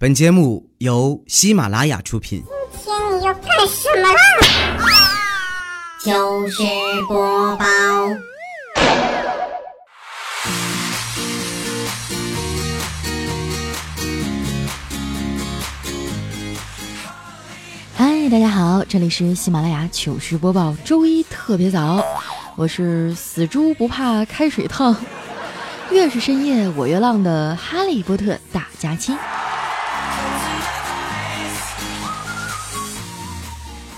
本节目由喜马拉雅出品。今天你要干什么啦？糗事播报。嗨，大家好，这里是喜马拉雅糗事播报，周一特别早，我是死猪不怕开水烫，越是深夜我越浪的哈利波特大假期。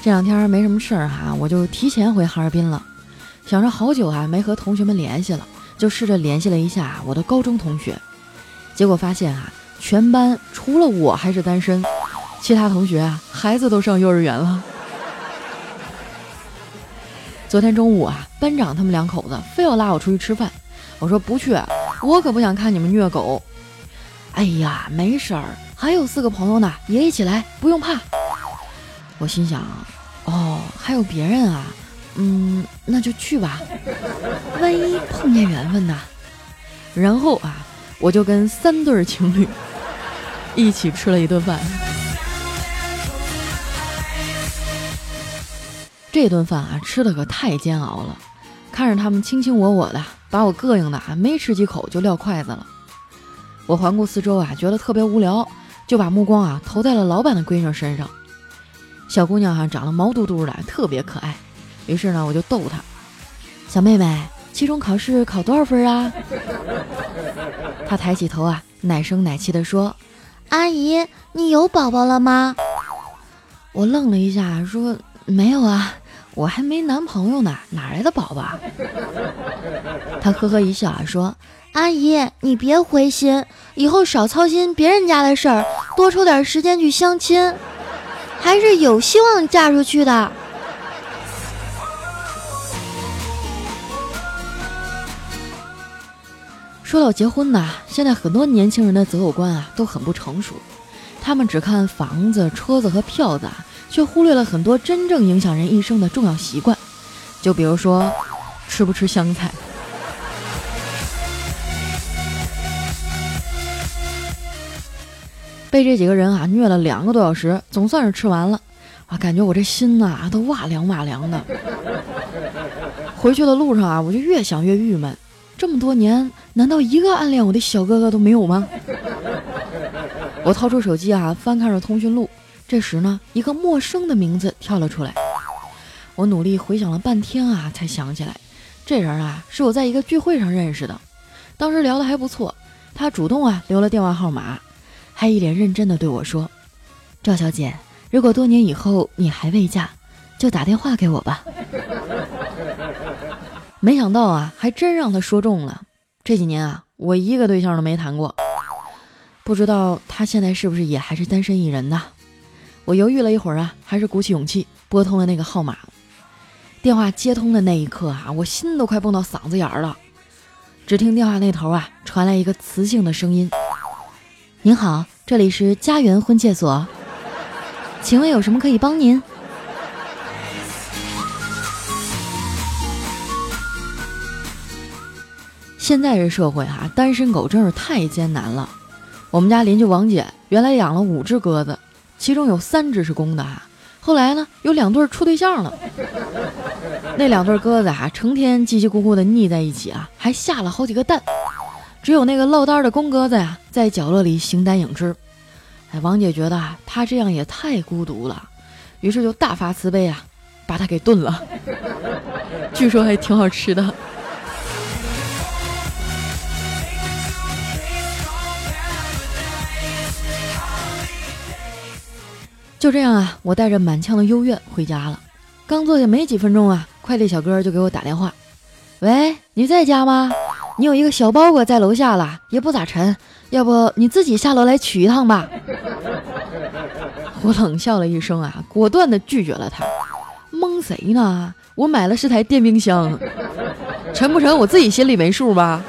这两天没什么事儿哈，我就提前回哈尔滨了。想着好久啊没和同学们联系了，就试着联系了一下我的高中同学。结果发现啊，全班除了我还是单身，其他同学啊孩子都上幼儿园了。昨天中午啊，班长他们两口子非要拉我出去吃饭，我说不去，我可不想看你们虐狗。哎呀，没事儿，还有四个朋友呢，也一起来，不用怕。我心想，哦，还有别人啊，嗯，那就去吧，万一碰见缘分呢？然后啊，我就跟三对情侣一起吃了一顿饭。这顿饭啊，吃的可太煎熬了，看着他们卿卿我我的，把我膈应的啊，没吃几口就撂筷子了。我环顾四周啊，觉得特别无聊，就把目光啊投在了老板的闺女身上。小姑娘哈长得毛嘟嘟的，特别可爱。于是呢，我就逗她：“小妹妹，期中考试考多少分啊？”她抬起头啊，奶声奶气地说：“阿姨，你有宝宝了吗？”我愣了一下，说：“没有啊，我还没男朋友呢，哪来的宝宝？”她呵呵一笑啊，说：“阿姨，你别灰心，以后少操心别人家的事儿，多抽点时间去相亲。”还是有希望嫁出去的。说到结婚呐，现在很多年轻人的择偶观啊都很不成熟，他们只看房子、车子和票子，却忽略了很多真正影响人一生的重要习惯，就比如说吃不吃香菜。被这几个人啊虐了两个多小时，总算是吃完了，啊，感觉我这心呐都哇凉哇凉的。回去的路上啊，我就越想越郁闷，这么多年，难道一个暗恋我的小哥哥都没有吗？我掏出手机啊，翻看着通讯录，这时呢，一个陌生的名字跳了出来。我努力回想了半天啊，才想起来，这人啊是我在一个聚会上认识的，当时聊得还不错，他主动啊留了电话号码。还一脸认真的对我说：“赵小姐，如果多年以后你还未嫁，就打电话给我吧。”没想到啊，还真让他说中了。这几年啊，我一个对象都没谈过，不知道他现在是不是也还是单身一人呢？我犹豫了一会儿啊，还是鼓起勇气拨通了那个号码。电话接通的那一刻啊，我心都快蹦到嗓子眼儿了。只听电话那头啊，传来一个磁性的声音。您好，这里是家园婚介所，请问有什么可以帮您？现在这社会哈，单身狗真是太艰难了。我们家邻居王姐原来养了五只鸽子，其中有三只是公的哈，后来呢有两对处对象了。那两对鸽子哈，成天叽叽咕咕的腻在一起啊，还下了好几个蛋。只有那个落单的公鸽子呀，在角落里形单影只。哎，王姐觉得啊，他这样也太孤独了，于是就大发慈悲啊，把他给炖了。据说还挺好吃的。就这样啊，我带着满腔的幽怨回家了。刚坐下没几分钟啊，快递小哥就给我打电话：“喂，你在家吗？”你有一个小包裹在楼下了，也不咋沉，要不你自己下楼来取一趟吧。我冷笑了一声啊，果断的拒绝了他。蒙谁呢？我买了是台电冰箱，沉不沉我自己心里没数吧。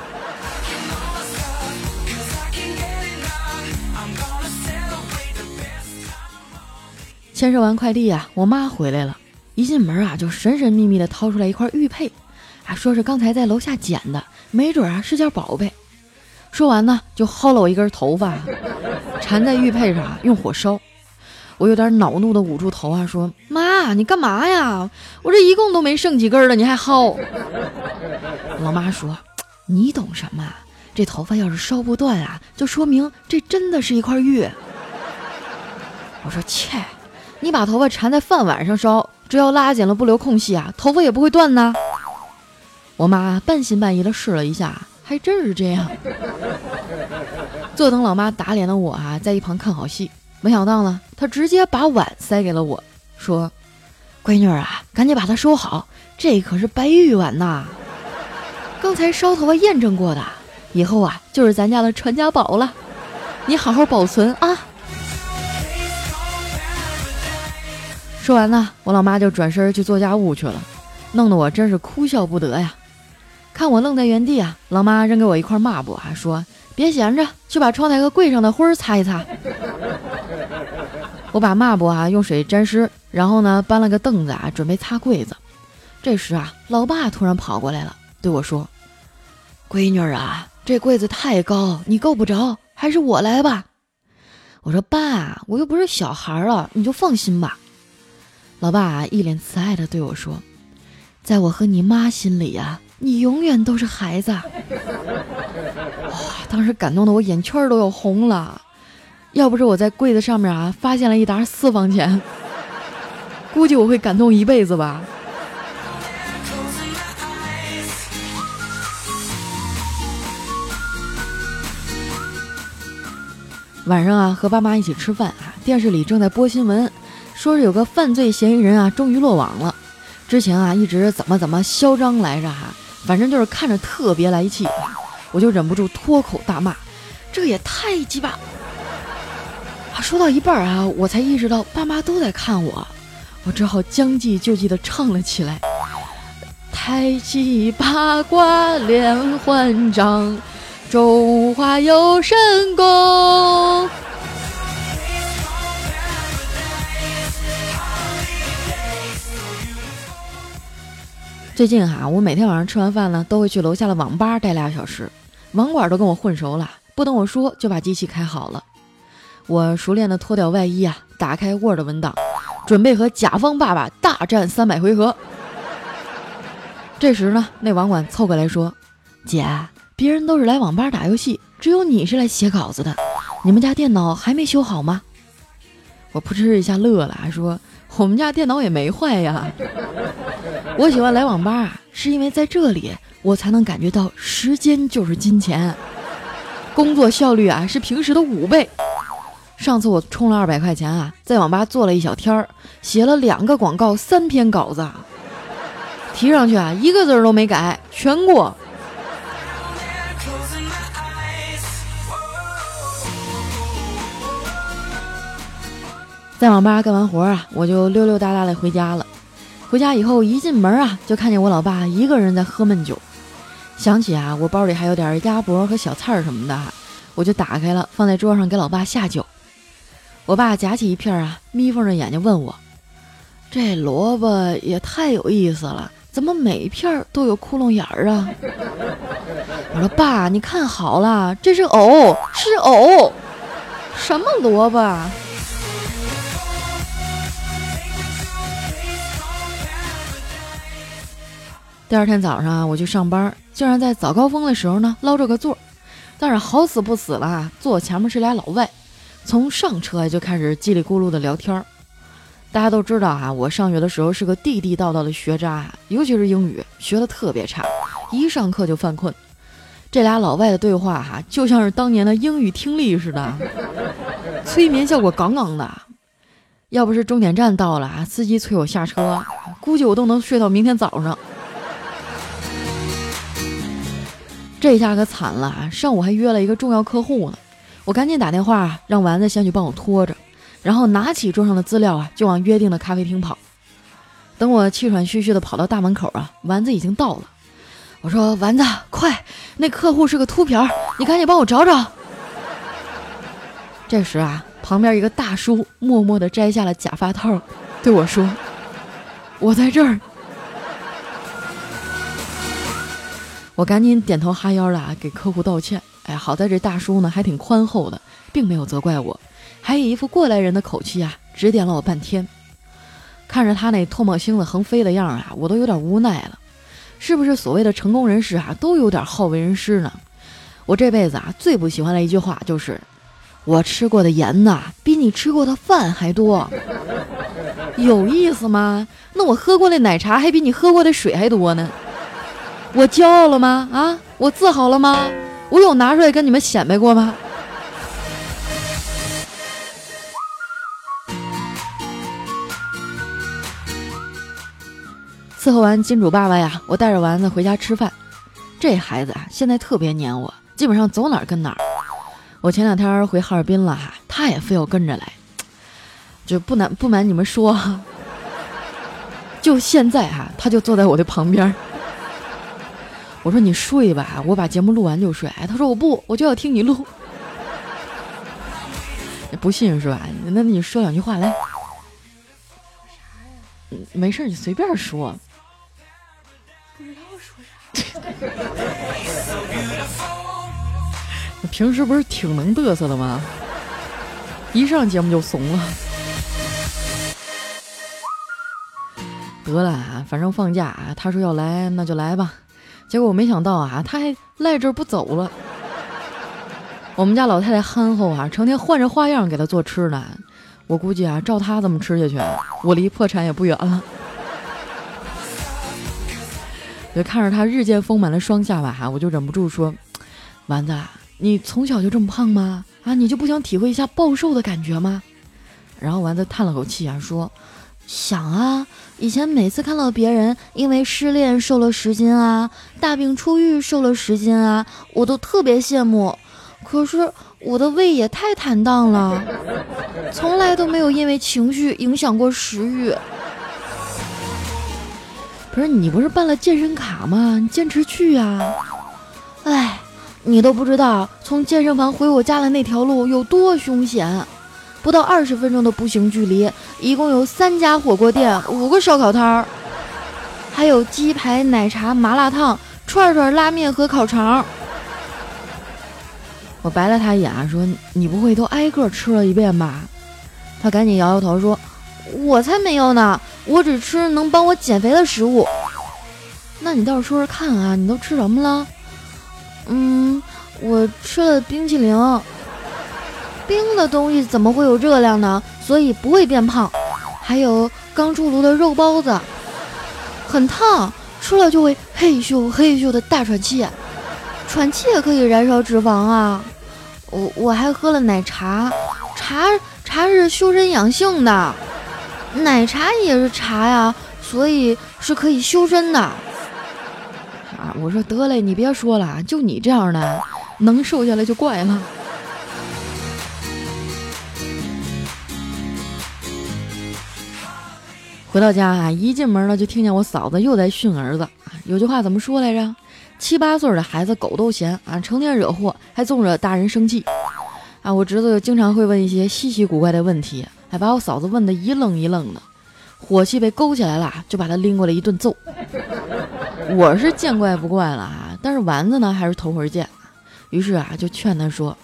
签收完快递啊，我妈回来了，一进门啊就神神秘秘的掏出来一块玉佩，啊，说是刚才在楼下捡的。没准啊是件宝贝。说完呢，就薅了我一根头发，缠在玉佩上用火烧。我有点恼怒的捂住头啊，说：“妈，你干嘛呀？我这一共都没剩几根了，你还薅？”老妈说：“你懂什么？这头发要是烧不断啊，就说明这真的是一块玉。”我说：“切，你把头发缠在饭碗上烧，只要拉紧了不留空隙啊，头发也不会断呢。”我妈半信半疑的试了一下，还真是这样。坐等老妈打脸的我啊，在一旁看好戏。没想到呢，她直接把碗塞给了我，说：“闺女啊，赶紧把它收好，这可是白玉碗呐，刚才烧头发验证过的，以后啊就是咱家的传家宝了，你好好保存啊。”说完呢，我老妈就转身去做家务去了，弄得我真是哭笑不得呀。看我愣在原地啊，老妈扔给我一块抹布，还说。别闲着，去把窗台和柜上的灰儿擦一擦。我把抹布啊用水沾湿，然后呢搬了个凳子啊准备擦柜子。这时啊，老爸突然跑过来了，对我说：“闺女啊，这柜子太高，你够不着，还是我来吧。”我说：“爸，我又不是小孩了，你就放心吧。”老爸啊一脸慈爱的对我说：“在我和你妈心里呀。”你永远都是孩子，哇！当时感动的我眼圈都要红了。要不是我在柜子上面啊发现了一沓私房钱，估计我会感动一辈子吧。晚上啊，和爸妈一起吃饭啊，电视里正在播新闻，说是有个犯罪嫌疑人啊，终于落网了。之前啊，一直怎么怎么嚣张来着哈。反正就是看着特别来气，我就忍不住脱口大骂：“这也太鸡巴！”啊，说到一半啊，我才意识到爸妈都在看我，我只好将计就计的唱了起来：“太极八卦连环掌，中华有神功。”最近哈，我每天晚上吃完饭呢，都会去楼下的网吧待俩小时。网管都跟我混熟了，不等我说就把机器开好了。我熟练的脱掉外衣啊，打开 Word 文档，准备和甲方爸爸大战三百回合。这时呢，那网管凑过来说：“姐，别人都是来网吧打游戏，只有你是来写稿子的。你们家电脑还没修好吗？”我扑哧一下乐了，说。我们家电脑也没坏呀。我喜欢来网吧啊，是因为在这里我才能感觉到时间就是金钱，工作效率啊是平时的五倍。上次我充了二百块钱啊，在网吧坐了一小天儿，写了两个广告，三篇稿子，提上去啊一个字都没改，全过。在网吧干完活啊，我就溜溜达达的回家了。回家以后一进门啊，就看见我老爸一个人在喝闷酒。想起啊，我包里还有点鸭脖和小菜儿什么的，我就打开了，放在桌上给老爸下酒。我爸夹起一片啊，眯缝着眼睛问我：“这萝卜也太有意思了，怎么每一片都有窟窿眼儿啊？”我说：“爸，你看好了，这是藕，是藕，什么萝卜？”第二天早上啊，我去上班，竟然在早高峰的时候呢捞着个座，但是好死不死了，坐前面是俩老外，从上车就开始叽里咕噜的聊天儿。大家都知道啊，我上学的时候是个地地道道的学渣，尤其是英语学的特别差，一上课就犯困。这俩老外的对话哈，就像是当年的英语听力似的，催眠效果杠杠的。要不是终点站到了啊，司机催我下车，估计我都能睡到明天早上。这下可惨了啊！上午还约了一个重要客户呢，我赶紧打电话让丸子先去帮我拖着，然后拿起桌上的资料啊，就往约定的咖啡厅跑。等我气喘吁吁的跑到大门口啊，丸子已经到了。我说：“丸子，快，那客户是个秃瓢，你赶紧帮我找找。” 这时啊，旁边一个大叔默默地摘下了假发套，对我说：“我在这儿。”我赶紧点头哈腰的啊，给客户道歉。哎，好在这大叔呢还挺宽厚的，并没有责怪我，还以一副过来人的口气啊，指点了我半天。看着他那唾沫星子横飞的样啊，我都有点无奈了。是不是所谓的成功人士啊，都有点好为人师呢？我这辈子啊，最不喜欢的一句话就是：我吃过的盐呐，比你吃过的饭还多。有意思吗？那我喝过的奶茶还比你喝过的水还多呢。我骄傲了吗？啊，我自豪了吗？我有拿出来跟你们显摆过吗？伺候完金主爸爸呀，我带着丸子回家吃饭。这孩子啊，现在特别黏我，基本上走哪儿跟哪儿。我前两天回哈尔滨了哈，他也非要跟着来。就不瞒不瞒你们说，就现在哈，他就坐在我的旁边。我说你睡吧，我把节目录完就睡。哎他说我不，我就要听你录。不信是吧？那你说两句话来。没事，你随便说。平时不是挺能嘚瑟的吗？一上节目就怂了。得了，反正放假，他说要来那就来吧。结果我没想到啊，他还赖这儿不走了。我们家老太太憨厚啊，成天换着花样给他做吃的。我估计啊，照他这么吃下去，我离破产也不远了。就看着他日渐丰满的双下巴，我就忍不住说：“丸子，你从小就这么胖吗？啊，你就不想体会一下暴瘦的感觉吗？”然后丸子叹了口气啊，说：“想啊，以前每次看到别人因为失恋瘦了十斤啊，大病初愈瘦了十斤啊，我都特别羡慕。可是我的胃也太坦荡了，从来都没有因为情绪影响过食欲。”不是你不是办了健身卡吗？你坚持去呀！哎，你都不知道从健身房回我家的那条路有多凶险，不到二十分钟的步行距离，一共有三家火锅店，五个烧烤摊儿，还有鸡排、奶茶、麻辣烫、串串、拉面和烤肠。我白了他一眼，说：“你不会都挨个吃了一遍吧？”他赶紧摇摇头说：“我才没有呢。”我只吃能帮我减肥的食物，那你倒是说说看啊，你都吃什么了？嗯，我吃了冰淇淋，冰的东西怎么会有热量呢？所以不会变胖。还有刚出炉的肉包子，很烫，吃了就会嘿咻嘿咻的大喘气，喘气也可以燃烧脂肪啊。我我还喝了奶茶，茶茶是修身养性的。奶茶也是茶呀，所以是可以修身的。啊，我说得嘞，你别说了，就你这样的，能瘦下来就怪了。回到家啊，一进门呢，就听见我嫂子又在训儿子。有句话怎么说来着？七八岁的孩子狗都嫌啊，成天惹祸，还总惹大人生气。啊，我侄子又经常会问一些稀奇古怪的问题。还把我嫂子问得一愣一愣的，火气被勾起来了，就把他拎过来一顿揍。我是见怪不怪了啊，但是丸子呢还是头回见，于是啊就劝他说：“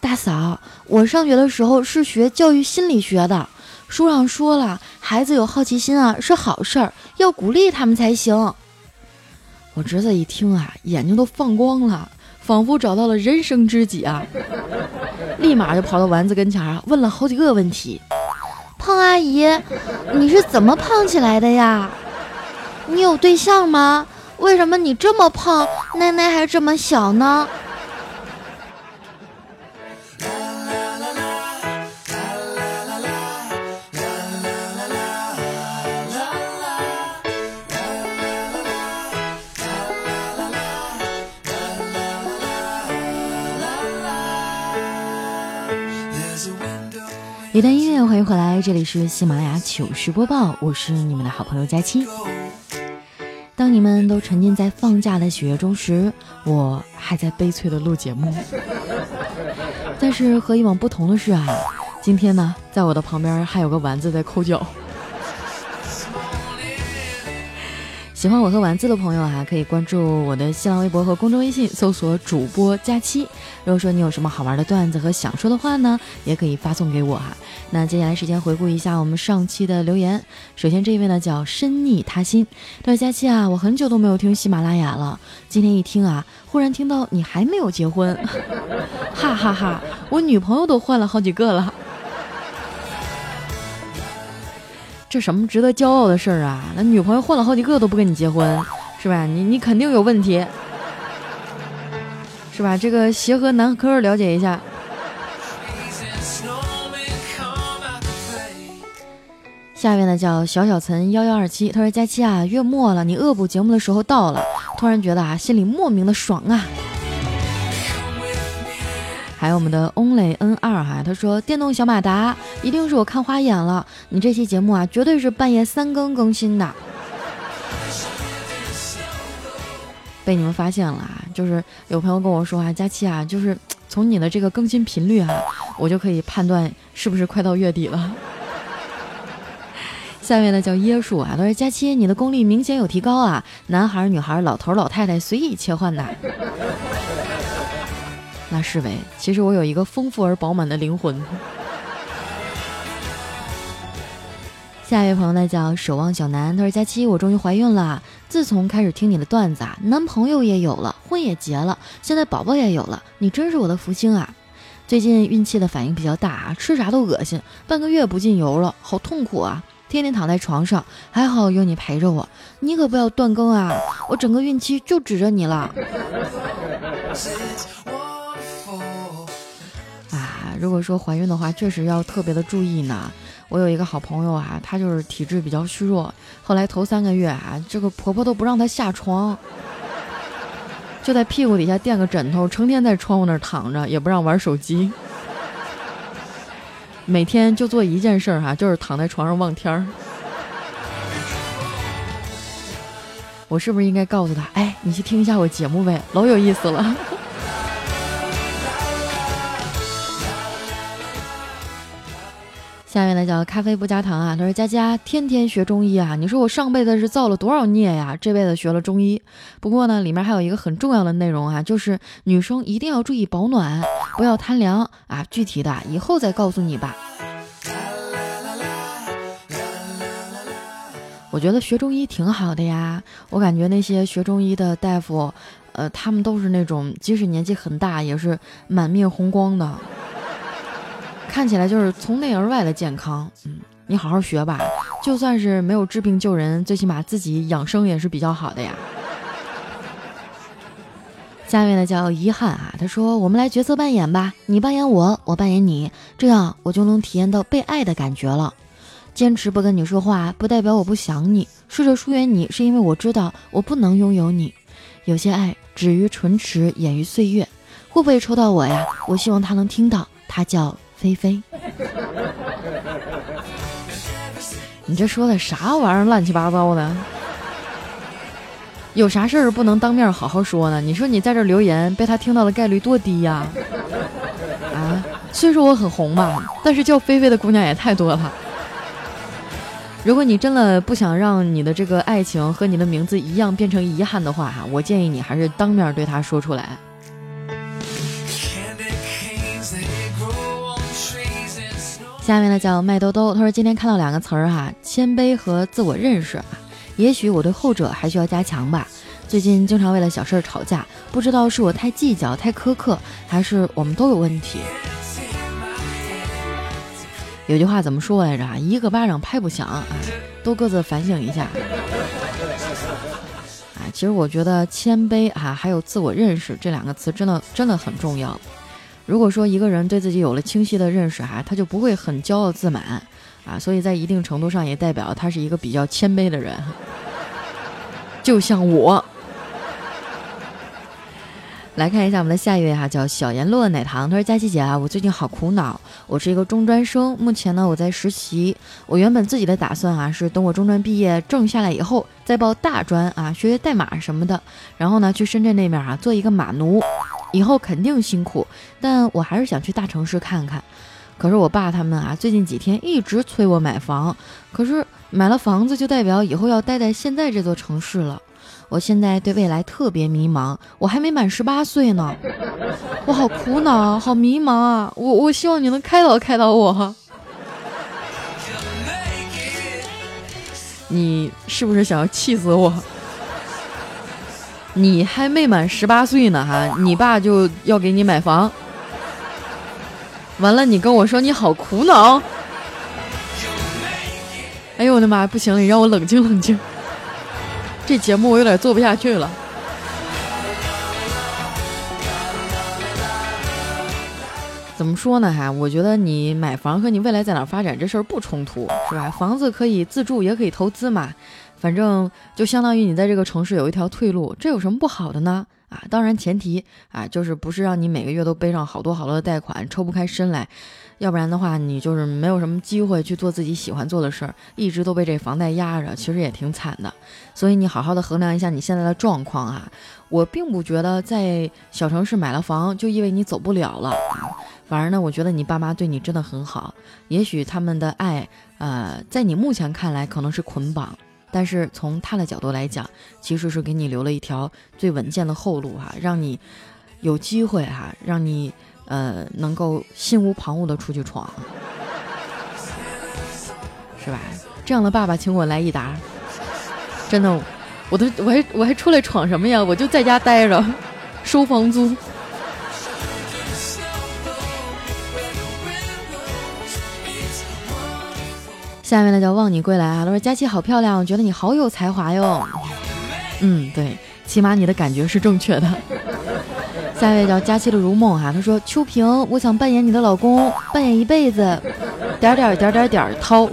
大嫂，我上学的时候是学教育心理学的，书上说了，孩子有好奇心啊是好事儿，要鼓励他们才行。”我侄子一听啊，眼睛都放光了，仿佛找到了人生知己啊，立马就跑到丸子跟前啊，问了好几个问题。胖阿姨，你是怎么胖起来的呀？你有对象吗？为什么你这么胖，奶奶还这么小呢？一段音乐，欢迎回来，这里是喜马拉雅糗事播报，我是你们的好朋友佳期。当你们都沉浸在放假的喜悦中时，我还在悲催的录节目。但是和以往不同的是啊，今天呢，在我的旁边还有个丸子在抠脚。喜欢我和丸子的朋友啊，可以关注我的新浪微博和公众微信，搜索主播佳期。如果说你有什么好玩的段子和想说的话呢，也可以发送给我哈。那接下来时间回顾一下我们上期的留言。首先这一位呢叫深逆他心，他说佳期啊，我很久都没有听喜马拉雅了，今天一听啊，忽然听到你还没有结婚，哈哈哈，我女朋友都换了好几个了。这什么值得骄傲的事儿啊？那女朋友换了好几个都不跟你结婚，是吧？你你肯定有问题，是吧？这个协和男科了解一下。下面呢叫小小岑幺幺二七，他说佳期啊，月末了，你恶补节目的时候到了，突然觉得啊，心里莫名的爽啊。还有我们的 Only N 二哈，他说电动小马达一定是我看花眼了，你这期节目啊，绝对是半夜三更更新的，被你们发现了啊！就是有朋友跟我说啊，佳期啊，就是从你的这个更新频率啊，我就可以判断是不是快到月底了。下面呢叫椰树啊，他说佳期你的功力明显有提高啊，男孩女孩老头老太太随意切换的。那是呗，其实我有一个丰富而饱满的灵魂。下一位朋友呢叫守望小南，他说：“佳期，我终于怀孕了。自从开始听你的段子啊，男朋友也有了，婚也结了，现在宝宝也有了，你真是我的福星啊！最近孕期的反应比较大啊，吃啥都恶心，半个月不进油了，好痛苦啊！天天躺在床上，还好有你陪着我，你可不要断更啊！我整个孕期就指着你了。”如果说怀孕的话，确实要特别的注意呢。我有一个好朋友啊，她就是体质比较虚弱，后来头三个月啊，这个婆婆都不让她下床，就在屁股底下垫个枕头，成天在窗户那儿躺着，也不让玩手机，每天就做一件事儿哈，就是躺在床上望天儿。我是不是应该告诉她，哎，你去听一下我节目呗，老有意思了。下面呢叫咖啡不加糖啊，他说佳佳天天学中医啊，你说我上辈子是造了多少孽呀？这辈子学了中医，不过呢里面还有一个很重要的内容啊，就是女生一定要注意保暖，不要贪凉啊。具体的以后再告诉你吧。我觉得学中医挺好的呀，我感觉那些学中医的大夫，呃，他们都是那种即使年纪很大也是满面红光的。看起来就是从内而外的健康，嗯，你好好学吧，就算是没有治病救人，最起码自己养生也是比较好的呀。下面呢叫遗憾啊，他说我们来角色扮演吧，你扮演我，我扮演你，这样我就能体验到被爱的感觉了。坚持不跟你说话，不代表我不想你，试着疏远你，是因为我知道我不能拥有你。有些爱止于唇齿，掩于岁月。会不会抽到我呀？我希望他能听到，他叫。菲菲，你这说的啥玩意儿？乱七八糟的，有啥事儿不能当面好好说呢？你说你在这留言，被他听到的概率多低呀？啊，虽说我很红吧，但是叫菲菲的姑娘也太多了。如果你真的不想让你的这个爱情和你的名字一样变成遗憾的话，哈，我建议你还是当面对他说出来。下面呢叫麦兜兜，他说今天看到两个词儿哈，谦卑和自我认识啊，也许我对后者还需要加强吧。最近经常为了小事吵架，不知道是我太计较、太苛刻，还是我们都有问题。有句话怎么说来着？一个巴掌拍不响啊，都各自反省一下。啊，其实我觉得谦卑啊，还有自我认识这两个词，真的真的很重要。如果说一个人对自己有了清晰的认识，哈，他就不会很骄傲自满，啊，所以在一定程度上也代表他是一个比较谦卑的人，就像我。来看一下我们的下一位哈，叫小颜落奶糖，他说：佳琪姐啊，我最近好苦恼，我是一个中专生，目前呢我在实习，我原本自己的打算啊是等我中专毕业证下来以后再报大专啊，学学代码什么的，然后呢去深圳那面啊做一个码奴。以后肯定辛苦，但我还是想去大城市看看。可是我爸他们啊，最近几天一直催我买房。可是买了房子就代表以后要待在现在这座城市了。我现在对未来特别迷茫，我还没满十八岁呢，我好苦恼，好迷茫啊！我我希望你能开导开导我。你是不是想要气死我？你还没满十八岁呢，哈，你爸就要给你买房，完了，你跟我说你好苦恼。哎呦我的妈，不行，你让我冷静冷静。这节目我有点做不下去了。怎么说呢？哈，我觉得你买房和你未来在哪发展这事儿不冲突，是吧？房子可以自住，也可以投资嘛。反正就相当于你在这个城市有一条退路，这有什么不好的呢？啊，当然前提啊，就是不是让你每个月都背上好多好多的贷款，抽不开身来，要不然的话，你就是没有什么机会去做自己喜欢做的事儿，一直都被这房贷压着，其实也挺惨的。所以你好好的衡量一下你现在的状况啊，我并不觉得在小城市买了房就意味你走不了了，反而呢，我觉得你爸妈对你真的很好，也许他们的爱，呃，在你目前看来可能是捆绑。但是从他的角度来讲，其实是给你留了一条最稳健的后路哈，让你有机会哈，让你呃能够心无旁骛的出去闯，是吧？这样的爸爸，请我来一打。真的，我都我还我还出来闯什么呀？我就在家待着，收房租。下面呢叫望你归来啊，他说佳琪好漂亮，我觉得你好有才华哟。嗯，对，起码你的感觉是正确的。下一位叫佳琪的如梦哈，他说秋萍，我想扮演你的老公，扮演一辈子，点点点点点涛。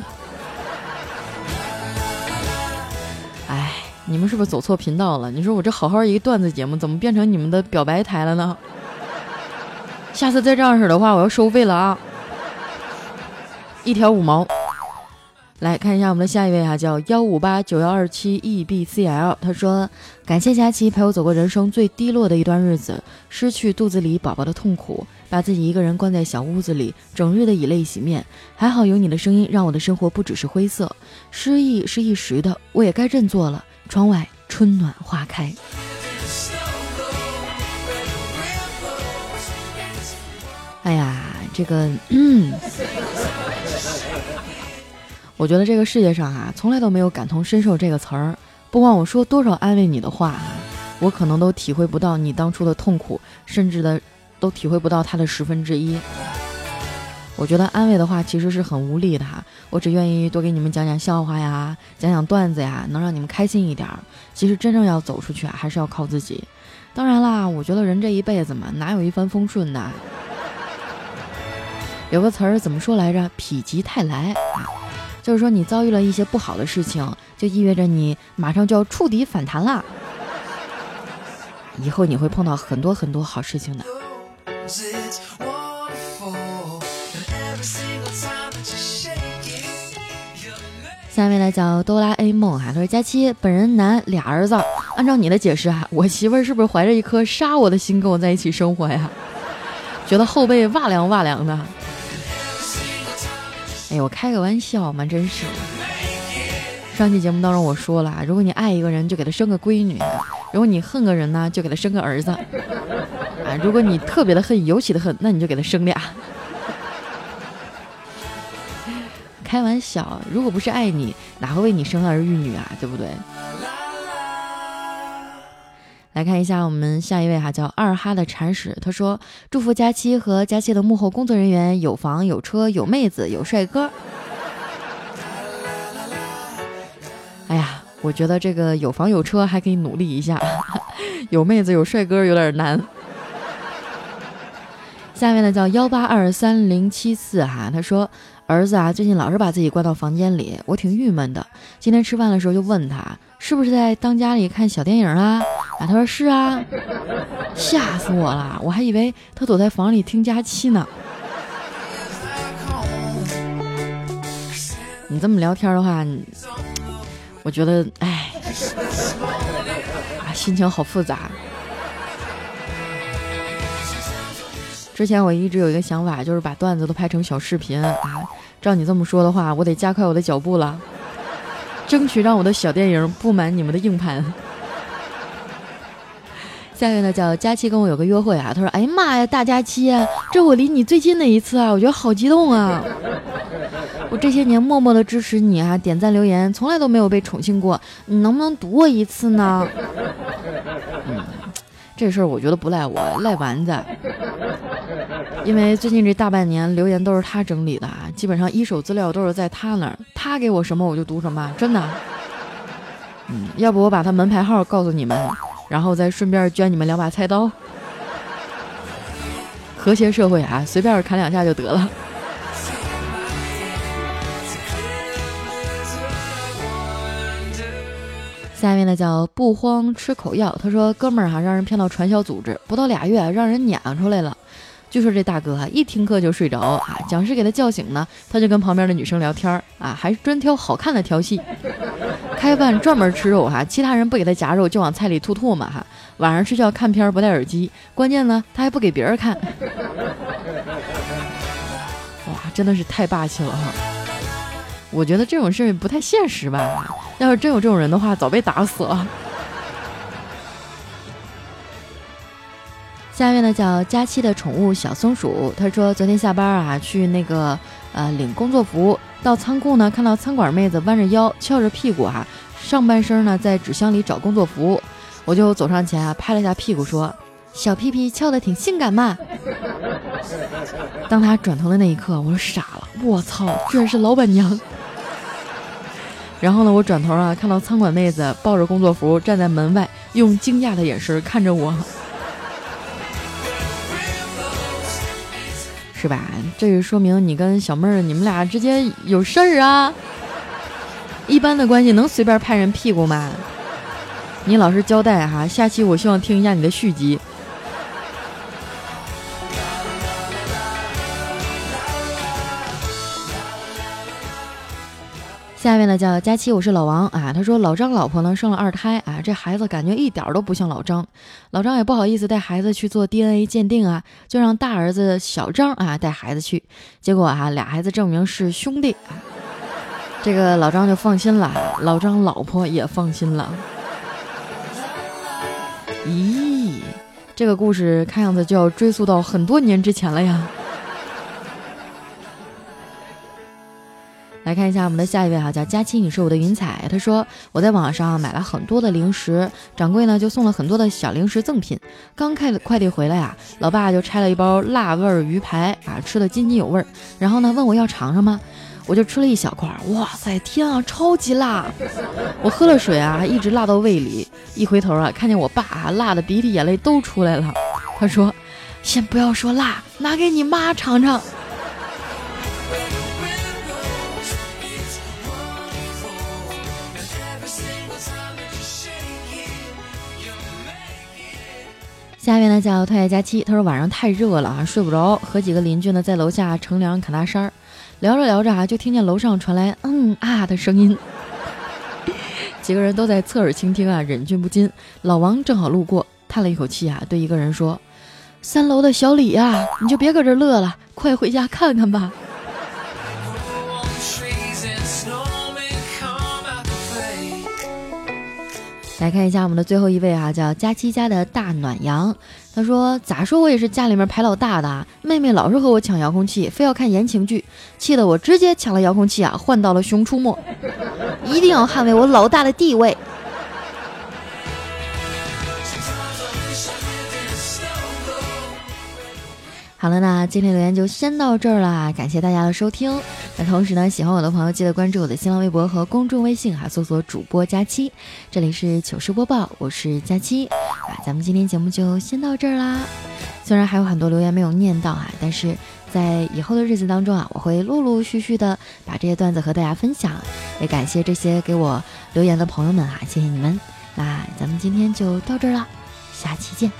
哎，你们是不是走错频道了？你说我这好好一个段子节目，怎么变成你们的表白台了呢？下次再这样式的话，我要收费了啊，一条五毛。来看一下我们的下一位哈，叫幺五八九幺二七 e b c l。他说：“感谢佳琪陪我走过人生最低落的一段日子，失去肚子里宝宝的痛苦，把自己一个人关在小屋子里，整日的以泪洗面。还好有你的声音，让我的生活不只是灰色。失意是一时的，我也该振作了。窗外春暖花开。哎呀，这个嗯。”我觉得这个世界上啊，从来都没有感同身受这个词儿。不管我说多少安慰你的话，我可能都体会不到你当初的痛苦，甚至的都体会不到它的十分之一。我觉得安慰的话其实是很无力的哈。我只愿意多给你们讲讲笑话呀，讲讲段子呀，能让你们开心一点。其实真正要走出去啊，还是要靠自己。当然啦，我觉得人这一辈子嘛，哪有一帆风顺的？有个词儿怎么说来着？否极泰来。就是说，你遭遇了一些不好的事情，就意味着你马上就要触底反弹啦。以后你会碰到很多很多好事情的。下面来讲哆啦 A 梦哈，他说佳期本人男俩儿子，按照你的解释哈，我媳妇儿是不是怀着一颗杀我的心跟我在一起生活呀？觉得后背哇凉哇凉的。哎我开个玩笑嘛，真是。上期节目当中我说了，如果你爱一个人，就给他生个闺女；如果你恨个人呢，就给他生个儿子。啊，如果你特别的恨，尤其的恨，那你就给他生俩。开玩笑，如果不是爱你，哪会为你生儿育女啊？对不对？来看一下我们下一位哈，叫二哈的铲屎。他说：“祝福佳期和佳期的幕后工作人员有房有车有妹子有帅哥。”哎呀，我觉得这个有房有车还可以努力一下，有妹子有帅哥有点难。下面呢叫幺八二三零七四哈，他说。儿子啊，最近老是把自己关到房间里，我挺郁闷的。今天吃饭的时候就问他，是不是在当家里看小电影啊？啊，他说是啊，吓死我了，我还以为他躲在房里听佳期呢。你这么聊天的话，我觉得，哎，啊，心情好复杂。之前我一直有一个想法，就是把段子都拍成小视频啊。照你这么说的话，我得加快我的脚步了，争取让我的小电影布满你们的硬盘。下面呢叫佳期跟我有个约会啊，他说：“哎呀妈呀，大佳期，这我离你最近的一次啊，我觉得好激动啊！我这些年默默的支持你啊，点赞留言，从来都没有被宠幸过，你能不能赌我一次呢？” 嗯。这事儿我觉得不赖我，赖丸子，因为最近这大半年留言都是他整理的啊，基本上一手资料都是在他那儿，他给我什么我就读什么，真的。嗯，要不我把他门牌号告诉你们，然后再顺便捐你们两把菜刀，和谐社会啊，随便砍两下就得了。下面呢叫不慌吃口药，他说哥们儿哈让人骗到传销组织，不到俩月让人撵出来了。据说这大哥啊一听课就睡着啊，讲师给他叫醒呢，他就跟旁边的女生聊天啊，还专挑好看的调戏。开饭专门吃肉哈，其他人不给他夹肉就往菜里吐唾沫哈。晚上睡觉看片不戴耳机，关键呢他还不给别人看。哇，真的是太霸气了哈！我觉得这种事不太现实吧。要是真有这种人的话，早被打死了。下面呢叫佳期的宠物小松鼠，他说昨天下班啊，去那个呃领工作服，到仓库呢看到餐馆妹子弯着腰翘着屁股哈，上半身呢在纸箱里找工作服，我就走上前啊拍了一下屁股说：“小屁屁翘得挺性感嘛。”当他转头的那一刻，我傻了，我操，居然是老板娘。然后呢，我转头啊，看到餐馆妹子抱着工作服站在门外，用惊讶的眼神看着我，是吧？这就说明你跟小妹儿你们俩之间有事儿啊。一般的关系能随便拍人屁股吗？你老实交代哈，下期我希望听一下你的续集。下面呢叫佳期，我是老王啊。他说老张老婆呢生了二胎啊，这孩子感觉一点都不像老张。老张也不好意思带孩子去做 DNA 鉴定啊，就让大儿子小张啊带孩子去。结果啊，俩孩子证明是兄弟啊，这个老张就放心了，老张老婆也放心了。咦，这个故事看样子就要追溯到很多年之前了呀。来看一下我们的下一位哈，叫佳期，你是我的云彩。他说我在网上买了很多的零食，掌柜呢就送了很多的小零食赠品。刚开快递回来呀，老爸就拆了一包辣味鱼排啊，吃的津津有味。然后呢问我要尝尝吗？我就吃了一小块，哇塞，天啊，超级辣！我喝了水啊，一直辣到胃里。一回头啊，看见我爸啊，辣的鼻涕眼泪都出来了。他说，先不要说辣，拿给你妈尝尝。下面呢叫特爱佳期，他说晚上太热了啊，睡不着，和几个邻居呢在楼下乘凉侃大山儿，聊着聊着啊，就听见楼上传来嗯啊的声音，几个人都在侧耳倾听啊，忍俊不禁。老王正好路过，叹了一口气啊，对一个人说：“三楼的小李呀，你就别搁这乐了，快回家看看吧。”来看一下我们的最后一位啊，叫佳期家的大暖阳。他说：“咋说我也是家里面排老大的，妹妹老是和我抢遥控器，非要看言情剧，气得我直接抢了遥控器啊，换到了《熊出没》，一定要捍卫我老大的地位。”好了，那今天留言就先到这儿啦，感谢大家的收听。那同时呢，喜欢我的朋友记得关注我的新浪微博和公众微信哈，搜索主播佳期。这里是糗事播报，我是佳期啊。咱们今天节目就先到这儿啦。虽然还有很多留言没有念到哈，但是在以后的日子当中啊，我会陆陆续续的把这些段子和大家分享。也感谢这些给我留言的朋友们啊，谢谢你们。那咱们今天就到这儿了，下期见。